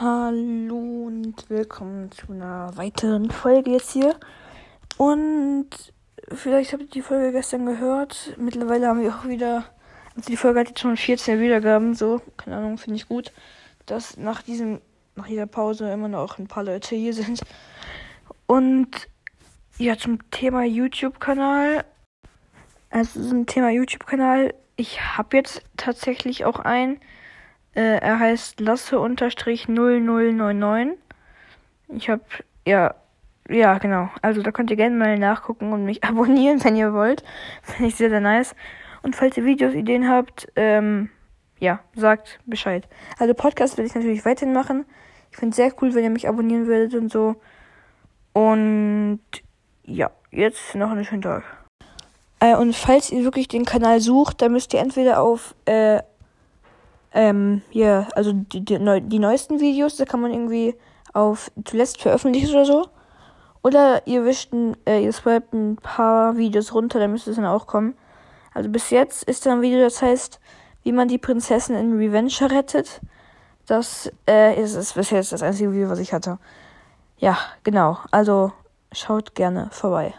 Hallo und willkommen zu einer weiteren Folge jetzt hier. Und vielleicht habt ihr die Folge gestern gehört. Mittlerweile haben wir auch wieder, also die Folge hat jetzt schon 14 Wiedergaben, so, keine Ahnung, finde ich gut, dass nach diesem, nach dieser Pause immer noch ein paar Leute hier sind. Und ja, zum Thema YouTube-Kanal. Also zum Thema YouTube-Kanal. Ich habe jetzt tatsächlich auch einen. Äh, er heißt Lasse-0099. Ich habe, ja, ja, genau. Also da könnt ihr gerne mal nachgucken und mich abonnieren, wenn ihr wollt. Finde ich sehr, sehr nice. Und falls ihr Videos, Ideen habt, ähm, ja, sagt Bescheid. Also Podcast werde ich natürlich weiterhin machen. Ich finde es sehr cool, wenn ihr mich abonnieren würdet und so. Und ja, jetzt noch einen schönen Tag. Äh, und falls ihr wirklich den Kanal sucht, dann müsst ihr entweder auf äh, ähm, ja, also die, die, die neuesten Videos, da kann man irgendwie auf zuletzt veröffentlicht oder so. Oder ihr wischt, ein, äh, ihr swipet ein paar Videos runter, dann müsste es dann auch kommen. Also bis jetzt ist da ein Video, das heißt, wie man die Prinzessin in Revenge rettet. Das äh, ist, ist bis jetzt das einzige Video, was ich hatte. Ja, genau. Also schaut gerne vorbei.